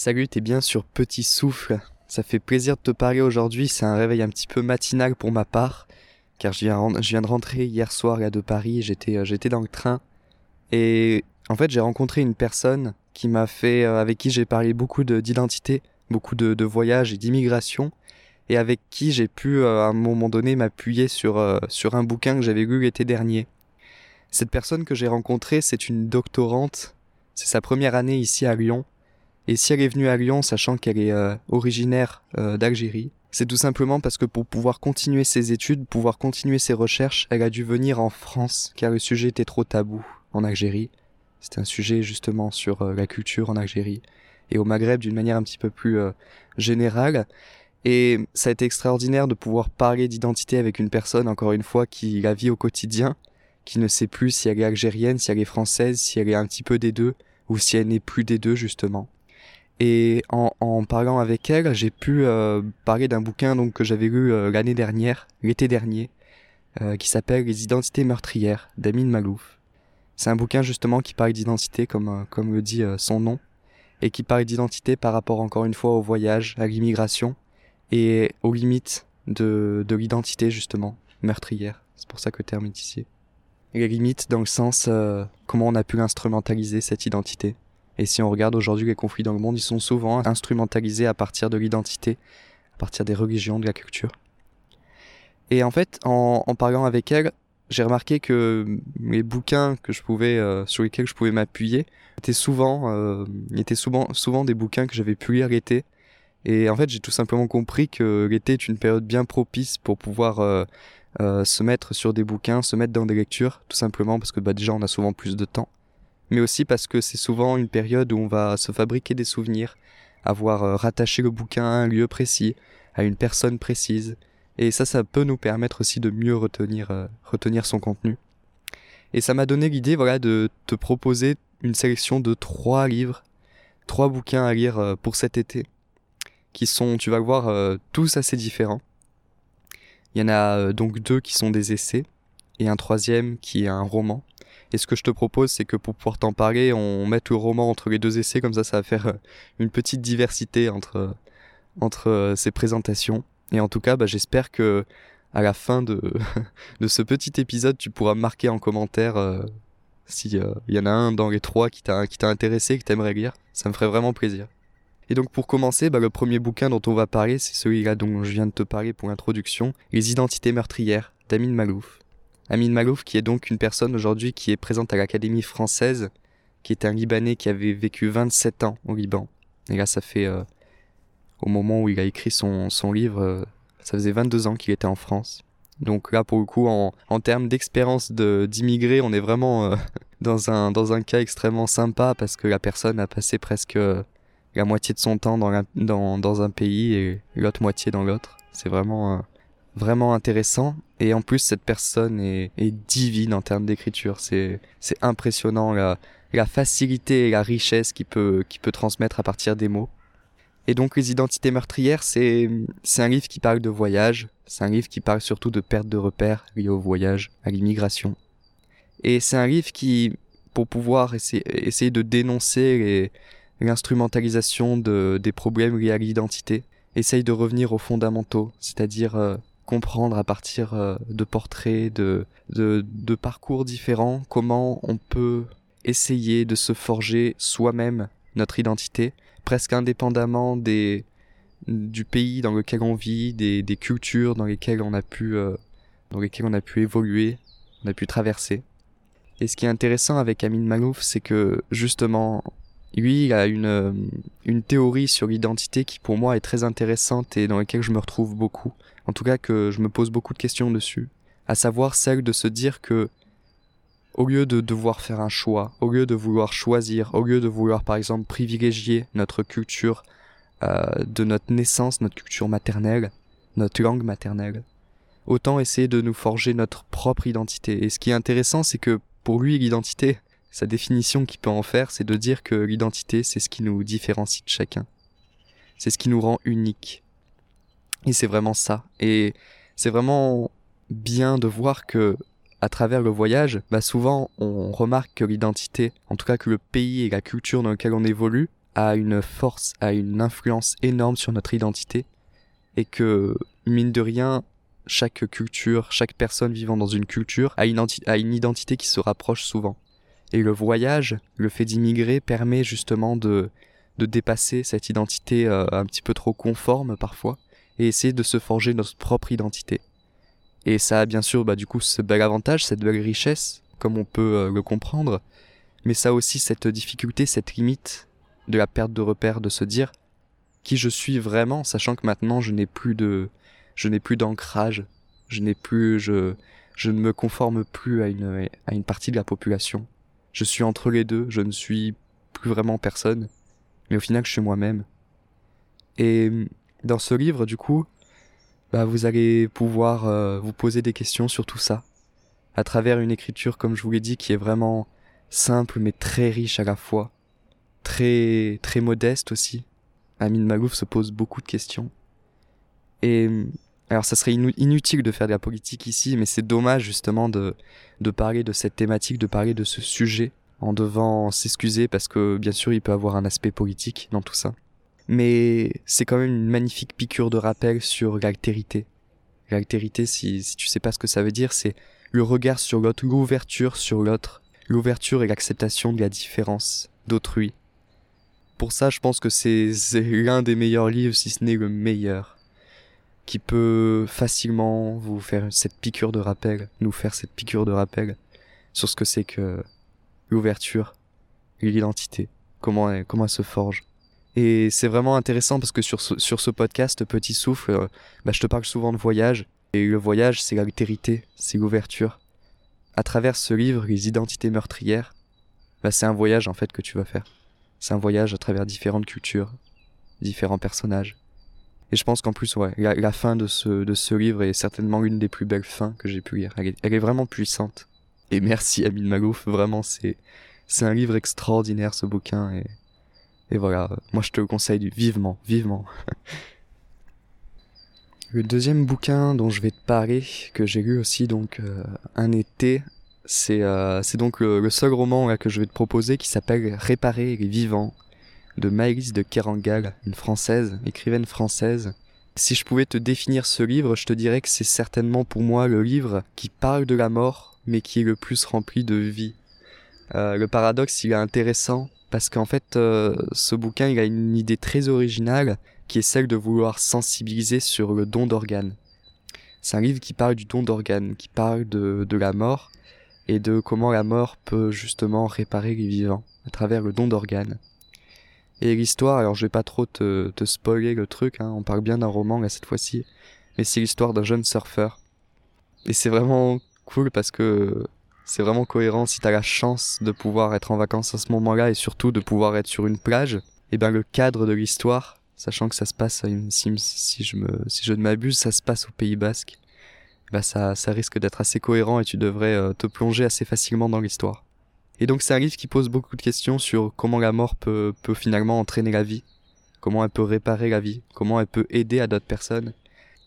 Salut, t'es bien sur Petit Souffle. Ça fait plaisir de te parler aujourd'hui, c'est un réveil un petit peu matinal pour ma part, car je viens, de rentrer hier soir là de Paris, j'étais, euh, j'étais dans le train, et en fait j'ai rencontré une personne qui m'a fait, euh, avec qui j'ai parlé beaucoup d'identité, beaucoup de, de voyages et d'immigration, et avec qui j'ai pu euh, à un moment donné m'appuyer sur, sur un bouquin que j'avais lu l'été dernier. Cette personne que j'ai rencontrée, c'est une doctorante, c'est sa première année ici à Lyon, et si elle est venue à Lyon, sachant qu'elle est euh, originaire euh, d'Algérie, c'est tout simplement parce que pour pouvoir continuer ses études, pouvoir continuer ses recherches, elle a dû venir en France, car le sujet était trop tabou en Algérie. C'était un sujet justement sur euh, la culture en Algérie et au Maghreb d'une manière un petit peu plus générale. Et ça a été extraordinaire de pouvoir parler d'identité avec une personne, encore une fois, qui la vit au quotidien, qui ne sait plus si elle est algérienne, si elle est française, si elle est un petit peu des deux, ou si elle n'est plus des deux, justement. Et en, parlant avec elle, j'ai pu euh, parler d'un bouquin donc que j'avais lu euh, l'année dernière, l'été dernier, euh, qui s'appelle Les identités meurtrières d'Amin Malouf. C'est un bouquin justement qui parle d'identité comme comme le dit son nom et qui parle d'identité par rapport encore une fois au voyage, à l'immigration et aux limites de de l'identité justement meurtrière. C'est pour ça que le terme est ici. Les limites dans le sens comment on a pu l'instrumentaliser cette identité et si on regarde aujourd'hui les conflits dans le monde, ils sont souvent instrumentalisés à partir de l'identité, à partir des religions, de la culture. Et en fait, en, parlant avec elle, j'ai remarqué que les bouquins que je pouvais, euh, sur lesquels je pouvais m'appuyer, étaient souvent, euh, étaient souvent, souvent des bouquins que j'avais pu lire l'été. Et en fait, j'ai tout simplement compris que l'été est une période bien propice pour pouvoir euh, euh, se mettre sur des bouquins, se mettre dans des lectures, tout simplement parce que bah, déjà on a souvent plus de temps mais aussi parce que c'est souvent une période où on va se fabriquer des souvenirs, avoir euh, rattaché le bouquin à un lieu précis, à une personne précise, et ça, ça peut nous permettre aussi de mieux retenir, euh, retenir son contenu. Et ça m'a donné l'idée, voilà, de te proposer une sélection de trois livres, trois bouquins à lire euh, pour cet été, qui sont, tu vas le voir, tous assez différents. Il y en a donc deux qui sont des essais, et un troisième qui est un roman. Et ce que je te propose, c'est que pour pouvoir t'en parler, on mette le roman entre les deux essais, comme ça, ça va faire euh, une petite diversité entre, euh, entre euh, ces présentations. Et en tout cas, bah, j'espère que à la fin de, de ce petit épisode, tu pourras marquer en commentaire s'il y en a un dans les trois qui t'a, qui t'a intéressé, que t'aimerais lire. Ça me ferait vraiment plaisir. Et donc pour commencer, bah, le premier bouquin dont on va parler, c'est celui-là dont je viens de te parler pour l'introduction, Les identités meurtrières d'Amin Malouf. Amin Malouf, qui est donc une personne aujourd'hui qui est présente à l'Académie française, qui est un Libanais qui avait vécu 27 ans au Liban. Et là, ça fait, euh, au moment où il a écrit son, son livre, euh, ça faisait 22 ans qu'il était en France. Donc là, pour le coup, en, en termes d'expérience d'immigré, on est vraiment euh, dans, un, dans un cas extrêmement sympa parce que la personne a passé presque la moitié de son temps dans, dans, dans un pays et l'autre moitié dans l'autre. C'est vraiment vraiment intéressant. Et en plus, cette personne est, divine en termes d'écriture. C'est, impressionnant la, la facilité et la richesse qu'il peut, peut transmettre à partir des mots. Et donc, Les Identités meurtrières, c'est, un livre qui parle de voyage. C'est un livre qui parle surtout de perte de repères liées au voyage, à l'immigration. Et c'est un livre qui, pour pouvoir essayer, essayer de dénoncer l'instrumentalisation de, des problèmes liés à l'identité, essaye de revenir aux fondamentaux, c'est-à-dire euh, comprendre à partir euh, de portraits, de, de, parcours différents, comment on peut essayer de se forger soi-même notre identité, presque indépendamment des, du pays dans lequel on vit, des, des cultures dans lesquelles on a pu, euh, dans lesquelles on a pu évoluer, on a pu traverser. Et ce qui est intéressant avec Amin Malouf, c'est que justement, lui, il a une, euh, une théorie sur l'identité qui pour moi est très intéressante et dans laquelle je me retrouve beaucoup. En tout cas que je me pose beaucoup de questions dessus. À savoir celle de se dire que au lieu de devoir faire un choix, au lieu de vouloir choisir, au lieu de vouloir par exemple privilégier notre culture euh, de notre naissance, notre culture maternelle, notre langue maternelle, autant essayer de nous forger notre propre identité. Et ce qui est intéressant, c'est que pour lui, l'identité, sa définition qu'il peut en faire, c'est de dire que l'identité, c'est ce qui nous différencie de chacun. C'est ce qui nous rend unique. Et c'est vraiment ça. Et c'est vraiment bien de voir que, à travers le voyage, bah souvent on remarque que l'identité, en tout cas que le pays et la culture dans lequel on évolue, a une force, a une influence énorme sur notre identité et que, mine de rien, chaque culture, chaque personne vivant dans une culture a une identité qui se rapproche souvent. Et le voyage, le fait d'immigrer permet justement de, de dépasser cette identité euh, un petit peu trop conforme parfois et essayer de se forger notre propre identité. Et ça a bien sûr bah, du coup ce bel avantage, cette belle richesse, comme on peut euh, le comprendre, mais ça a aussi cette difficulté, cette limite de la perte de repère, de se dire qui je suis vraiment, sachant que maintenant je n'ai plus de, je n'ai plus d'ancrage, je n'ai plus, je, je ne me conforme plus à une, à une partie de la population. Je suis entre les deux, je ne suis plus vraiment personne, mais au final je suis moi-même. Et dans ce livre, du coup, bah, vous allez pouvoir euh, vous poser des questions sur tout ça, à travers une écriture, comme je vous l'ai dit, qui est vraiment simple mais très riche à la fois, très très modeste aussi. Amine Malouf se pose beaucoup de questions. Et alors ça serait inutile de faire de la politique ici, mais c'est dommage justement de, de parler de cette thématique, de parler de ce sujet, en devant s'excuser parce que bien sûr il peut avoir un aspect politique dans tout ça. Mais c'est quand même une magnifique piqûre de rappel sur l'altérité. L'altérité, si, si tu sais pas ce que ça veut dire, c'est le regard sur l'autre, l'ouverture sur l'autre, l'ouverture et l'acceptation de la différence d'autrui. Pour ça, je pense que c'est l'un des meilleurs livres, si ce n'est le meilleur qui peut facilement vous faire cette piqûre de rappel, nous faire cette piqûre de rappel sur ce que c'est que l'ouverture, l'identité, comment elle, comment se forge. Et c'est vraiment intéressant parce que sur ce, sur ce podcast, Petit Souffle, euh, bah, je te parle souvent de voyage. Et le voyage, c'est l'altérité, c'est l'ouverture. À travers ce livre, Les identités meurtrières, bah, c'est un voyage en fait que tu vas faire. C'est un voyage à travers différentes cultures, différents personnages. Et je pense qu'en plus, ouais, la, fin de ce, de ce livre est certainement l'une des plus belles fins que j'ai pu lire. Elle est, vraiment puissante. Et merci Amine Malouf, vraiment, c'est, c'est un livre extraordinaire ce bouquin. Et, et voilà, moi je te le conseille vivement, vivement. le deuxième bouquin dont je vais te parler, que j'ai lu aussi donc euh, un été, c'est, euh, c'est donc le, le, seul roman là, que je vais te proposer qui s'appelle Réparer les vivants de Maëlys de Kerangal, une française, écrivaine française. Si je pouvais te définir ce livre, je te dirais que c'est certainement pour moi le livre qui parle de la mort, mais qui est le plus rempli de vie. Euh, le paradoxe, il est intéressant parce qu'en fait, euh, ce bouquin, il a une idée très originale qui est celle de vouloir sensibiliser sur le don d'organes. C'est un livre qui parle du don d'organes, qui parle de, de la mort et de comment la mort peut justement réparer les vivants à travers le don d'organes. Et l'histoire, alors je vais pas trop te, te spoiler le truc, hein, on parle bien d'un roman là cette fois-ci, mais c'est l'histoire d'un jeune surfeur. Et c'est vraiment cool parce que c'est vraiment cohérent si t'as la chance de pouvoir être en vacances à ce moment-là et surtout de pouvoir être sur une plage. Et ben le cadre de l'histoire, sachant que ça se passe, si, si je me, si je ne m'abuse, ça se passe au Pays Basque. Ben ça, ça risque d'être assez cohérent et tu devrais euh, te plonger assez facilement dans l'histoire. Et donc c'est un livre qui pose beaucoup de questions sur comment la mort peut, peut finalement entraîner la vie, comment elle peut réparer la vie, comment elle peut aider à d'autres personnes.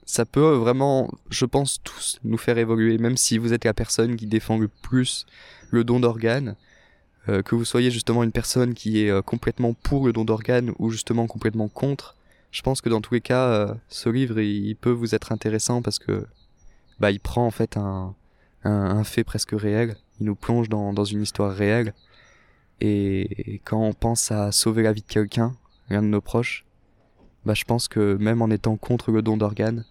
Ça peut vraiment, je pense, tous nous faire évoluer, même si vous êtes la personne qui défend le plus le don d'organes, euh, que vous soyez justement une personne qui est euh, complètement pour le don d'organes ou justement complètement contre. Je pense que dans tous les cas, euh, ce livre, il, peut vous être intéressant parce que bah, il prend en fait un, un, un fait presque réel il nous plonge dans, dans une histoire réelle. Et, quand on pense à sauver la vie de quelqu'un, l'un de nos proches, bah je pense que même en étant contre le don d'organes,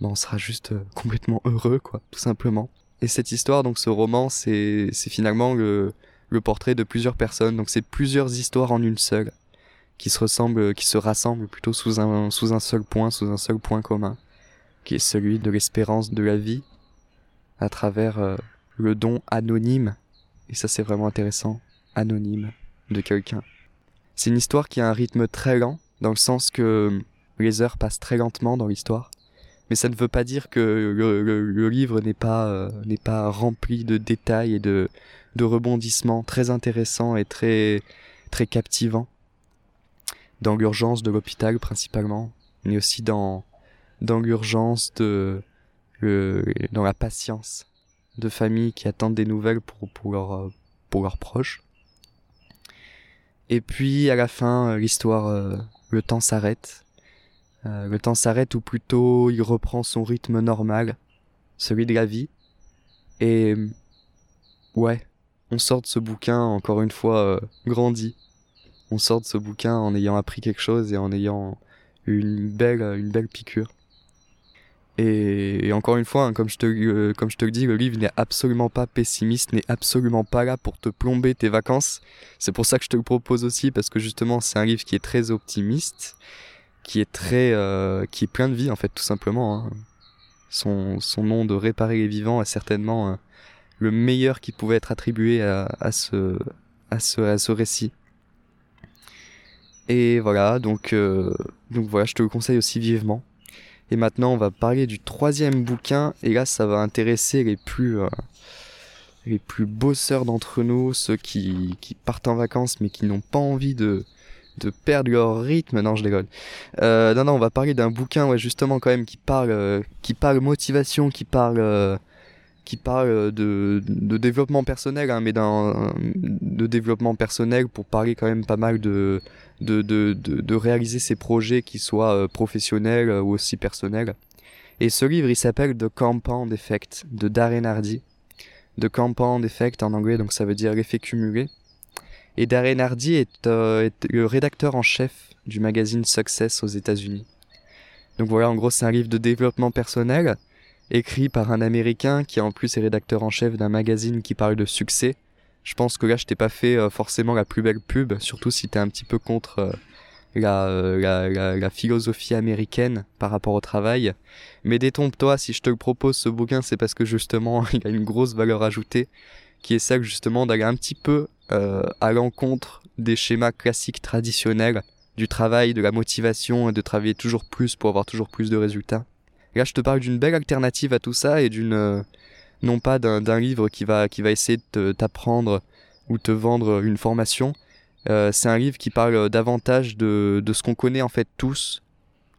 bah on sera juste euh, complètement heureux, quoi, tout simplement. Et cette histoire, donc ce roman, c'est finalement le, le portrait de plusieurs personnes. Donc c'est plusieurs histoires en une seule, qui se ressemblent, qui se rassemblent plutôt sous un, sous un seul point, sous un seul point commun, qui est celui de l'espérance de la vie, à travers euh, le don anonyme, et ça c'est vraiment intéressant, anonyme, de quelqu'un. C'est une histoire qui a un rythme très lent, dans le sens que les heures passent très lentement dans l'histoire, mais ça ne veut pas dire que le, livre n'est pas euh, pas rempli de détails et de de rebondissements très intéressants et très très captivants. Dans l'urgence de l'hôpital principalement mais aussi dans l'urgence de dans la patience de familles qui attendent des nouvelles pour, pour, leur, pour leurs proches. Et puis à la fin, l'histoire, le temps s'arrête. le temps s'arrête ou plutôt il reprend son rythme normal, celui de la vie. Et ouais, on sort de ce bouquin encore une fois grandi. On sort de ce bouquin en ayant appris quelque chose et en ayant une belle, une belle piqûre. Et, encore une fois, hein, comme, je te, euh, comme je te le dis, le livre n'est absolument pas pessimiste, n'est absolument pas là pour te plomber tes vacances. C'est pour ça que je te le propose aussi, parce que justement, c'est un livre qui est très optimiste, qui est très, euh, qui est plein de vie en fait, tout simplement. Hein. Son, nom de réparer les vivants est certainement euh, le meilleur qui pouvait être attribué à, ce, récit. Et voilà, donc voilà, je te le conseille aussi vivement. Et maintenant, on va parler du troisième bouquin. Et là, ça va intéresser les plus, euh, les plus bosseurs d'entre nous, ceux qui, qui partent en vacances mais qui n'ont pas envie de, de perdre leur rythme. Non, je déconne. Euh, non, non, on va parler d'un bouquin, ouais, justement, quand même, qui parle, euh, qui parle motivation, qui parle, euh, qui parle de, de développement personnel, hein, mais d'un, de développement personnel pour parler quand même pas mal de, de, de, de, réaliser ses projets qui soient euh, professionnels euh, ou aussi personnels. Et ce livre, il s'appelle The Compound Effect de Darren Hardy. The Compound Effect en anglais, donc ça veut dire l'effet cumulé. Et Darren Hardy est, euh, est, le rédacteur en chef du magazine Success aux États-Unis. Donc voilà, en gros, c'est un livre de développement personnel écrit par un Américain qui en plus est rédacteur en chef d'un magazine qui parle de succès je pense que là, je t'ai pas fait euh, forcément la plus belle pub, surtout si t'es un petit peu contre euh, euh, la, la, la, philosophie américaine par rapport au travail. Mais détrompe-toi, si je te propose ce bouquin, c'est parce que justement, il a une grosse valeur ajoutée, qui est celle justement d'aller un petit peu à l'encontre des schémas classiques traditionnels du travail, de la motivation et de travailler toujours plus pour avoir toujours plus de résultats. Là, je te parle d'une belle alternative à tout ça et d'une non pas d'un livre qui va, qui va essayer de t'apprendre ou te vendre une formation. Euh, c'est un livre qui parle davantage de, de ce qu'on connaît en fait tous,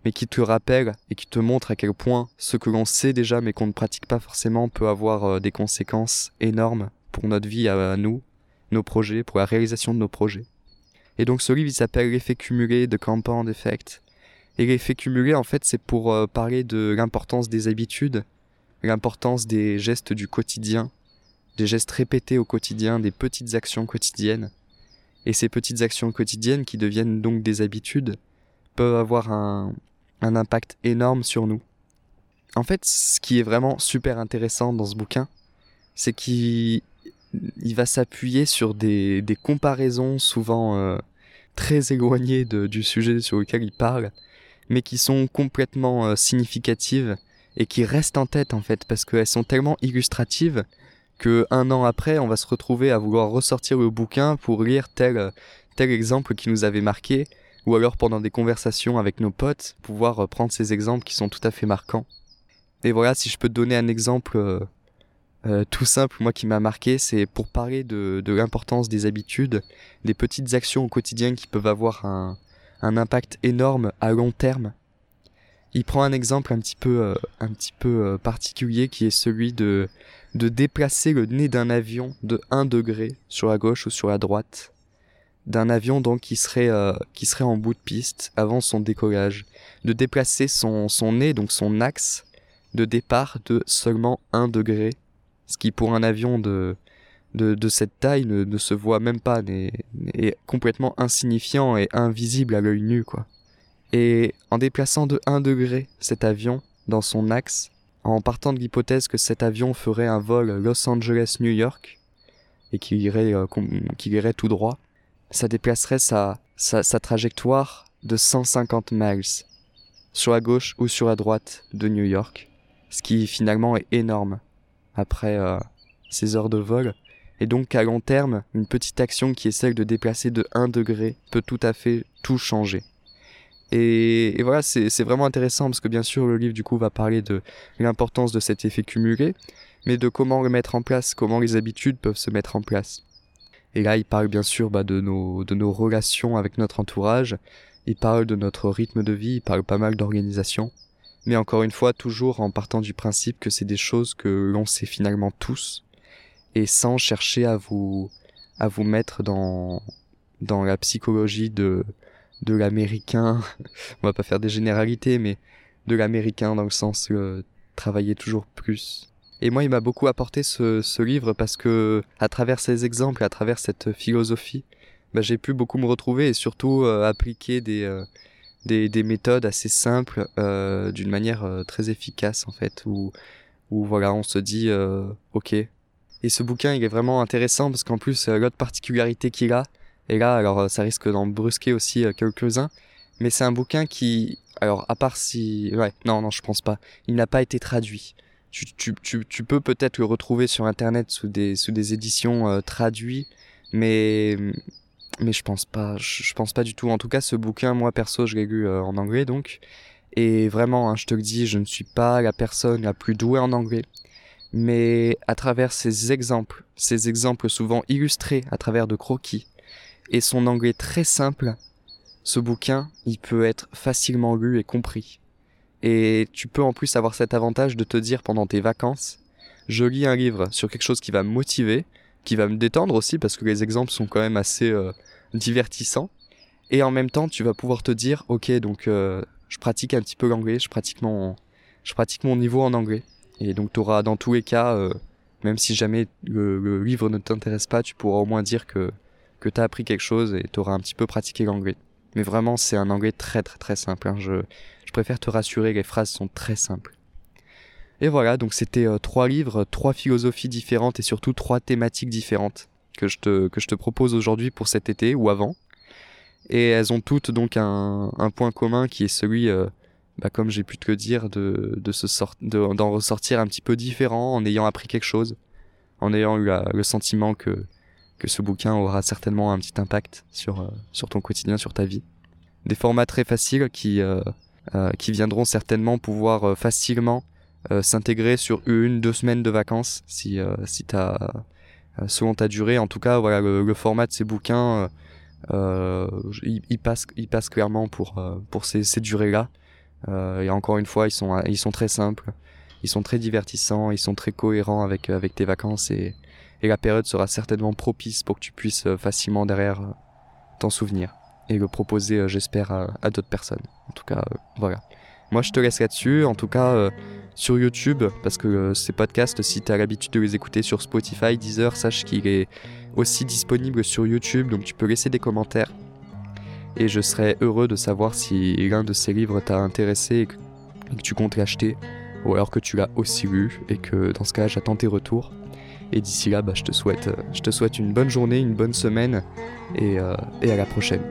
mais qui te rappelle et qui te montre à quel point ce que l'on sait déjà mais qu'on ne pratique pas forcément peut avoir euh, des conséquences énormes pour notre vie à, nous, nos projets, pour la réalisation de nos projets. Et donc ce livre il s'appelle L'effet cumulé de Compound Effect. Et l'effet cumulé en fait c'est pour euh, parler de l'importance des habitudes l'importance des gestes du quotidien, des gestes répétés au quotidien, des petites actions quotidiennes. Et ces petites actions quotidiennes qui deviennent donc des habitudes peuvent avoir un, impact énorme sur nous. En fait, ce qui est vraiment super intéressant dans ce bouquin, c'est qu'il il va s'appuyer sur des, comparaisons souvent euh, très éloignées du sujet sur lequel il parle, mais qui sont complètement euh, significatives et qui restent en tête en fait parce qu'elles sont tellement illustratives que un an après on va se retrouver à vouloir ressortir le bouquin pour lire tel tel exemple qui nous avait marqué ou alors pendant des conversations avec nos potes pouvoir prendre ces exemples qui sont tout à fait marquants. Et voilà si je peux te donner un exemple euh, euh, tout simple moi qui m'a marqué c'est pour parler de, de l'importance des habitudes des petites actions au quotidien qui peuvent avoir un, un impact énorme à long terme il prend un exemple un petit peu, euh, un petit peu euh, particulier qui est celui de, de déplacer le nez d'un avion de 1 degré sur la gauche ou sur la droite. D'un avion donc qui serait, euh, qui serait en bout de piste avant son décollage. De déplacer son, son nez, donc son axe de départ de seulement 1 degré. Ce qui pour un avion de, de, de cette taille ne, ne se voit même pas, est complètement insignifiant et invisible à l'œil nu quoi. Et en déplaçant de 1 degré cet avion dans son axe, en partant de l'hypothèse que cet avion ferait un vol Los Angeles-New York, et qu'il irait, euh, qu'il irait tout droit, ça déplacerait sa, sa, sa, trajectoire de 150 miles sur la gauche ou sur la droite de New York, ce qui finalement est énorme après euh, ces heures de vol. Et donc à long terme, une petite action qui est celle de déplacer de 1 degré peut tout à fait tout changer. Et, voilà, c'est vraiment intéressant parce que bien sûr le livre du coup va parler de l'importance de cet effet cumulé, mais de comment le mettre en place, comment les habitudes peuvent se mettre en place. Et là, il parle bien sûr bah, de, nos, de nos relations avec notre entourage, il parle de notre rythme de vie, il parle pas mal d'organisation, mais encore une fois, toujours en partant du principe que c'est des choses que l'on sait finalement tous, et sans chercher à vous, à vous mettre dans, dans la psychologie de de l'américain. On va pas faire des généralités, mais de l'américain dans le sens euh, travailler toujours plus. Et moi, il m'a beaucoup apporté ce, ce, livre parce que, à travers ces exemples, à travers cette philosophie, bah, j'ai pu beaucoup me retrouver et surtout euh, appliquer des, euh, des, des, méthodes assez simples euh, d'une manière très efficace en fait, où, où voilà, on se dit, ok. Et ce bouquin, il est vraiment intéressant parce qu'en plus, l'autre particularité qu'il a, et là, alors ça risque d'en brusquer aussi quelques-uns, mais c'est un bouquin qui, alors à part si, ouais, non, non, je pense pas, il n'a pas été traduit tu, tu, tu, tu peux peut-être le retrouver sur internet sous des, sous des éditions euh, traduites, mais, mais je pense pas, je, pense pas du tout. En tout cas, ce bouquin, moi perso, je l'ai lu euh, en anglais donc. Et vraiment, hein, je te le dis, je ne suis pas la personne la plus douée en anglais. Mais à travers ces exemples, ces exemples souvent illustrés à travers de croquis, et son anglais très simple, ce bouquin, il peut être facilement lu et compris. Et tu peux en plus avoir cet avantage de te dire pendant tes vacances, je lis un livre sur quelque chose qui va me motiver, qui va me détendre aussi parce que les exemples sont quand même assez euh, divertissants. Et en même temps, tu vas pouvoir te dire, ok, donc euh, je pratique un petit peu l'anglais, je je pratique mon niveau en anglais. Et donc tu auras dans tous les cas, euh, même si jamais le, livre ne t'intéresse pas, tu pourras au moins dire que que t'as appris quelque chose et t'auras un petit peu pratiqué l'anglais. Mais vraiment, c'est un anglais très très très simple. Hein. Je, je préfère te rassurer, les phrases sont très simples. Et voilà, donc c'était euh, trois livres, trois philosophies différentes et surtout trois thématiques différentes que je te, que je te propose aujourd'hui pour cet été ou avant. Et elles ont toutes donc un, un point commun qui est celui, euh, bah, comme j'ai pu te dire, de, de se sort, d'en ressortir un petit peu différent en ayant appris quelque chose, en ayant eu le sentiment que, que ce bouquin aura certainement un petit impact sur, euh, sur ton quotidien, sur ta vie. Des formats très faciles qui, euh, qui viendront certainement pouvoir euh, facilement euh, s'intégrer sur une, deux semaines de vacances si, si t'as, selon ta durée. En tout cas, voilà, le, format de ces bouquins, il, passe, il passe clairement pour, pour ces, ces durées-là. Et encore une fois, ils sont, très simples, ils sont très divertissants, ils sont très cohérents avec, avec tes vacances et, la période sera certainement propice pour que tu puisses facilement derrière t'en souvenir et le proposer, euh, j'espère, à, d'autres personnes. En tout cas, euh, voilà. Moi, je te laisse là-dessus. En tout cas, euh, sur YouTube, parce que ces podcasts, si tu as l'habitude de les écouter sur Spotify, Deezer, sache qu'il est aussi disponible sur YouTube, donc tu peux laisser des commentaires. Et je serais heureux de savoir si l'un de ces livres t'a intéressé et que, tu comptes l'acheter, ou alors que tu l'as aussi lu, et que dans ce cas, j'attends tes retours. Et d'ici là, bah, je, te souhaite, je te souhaite une bonne journée, une bonne semaine, et, et à la prochaine.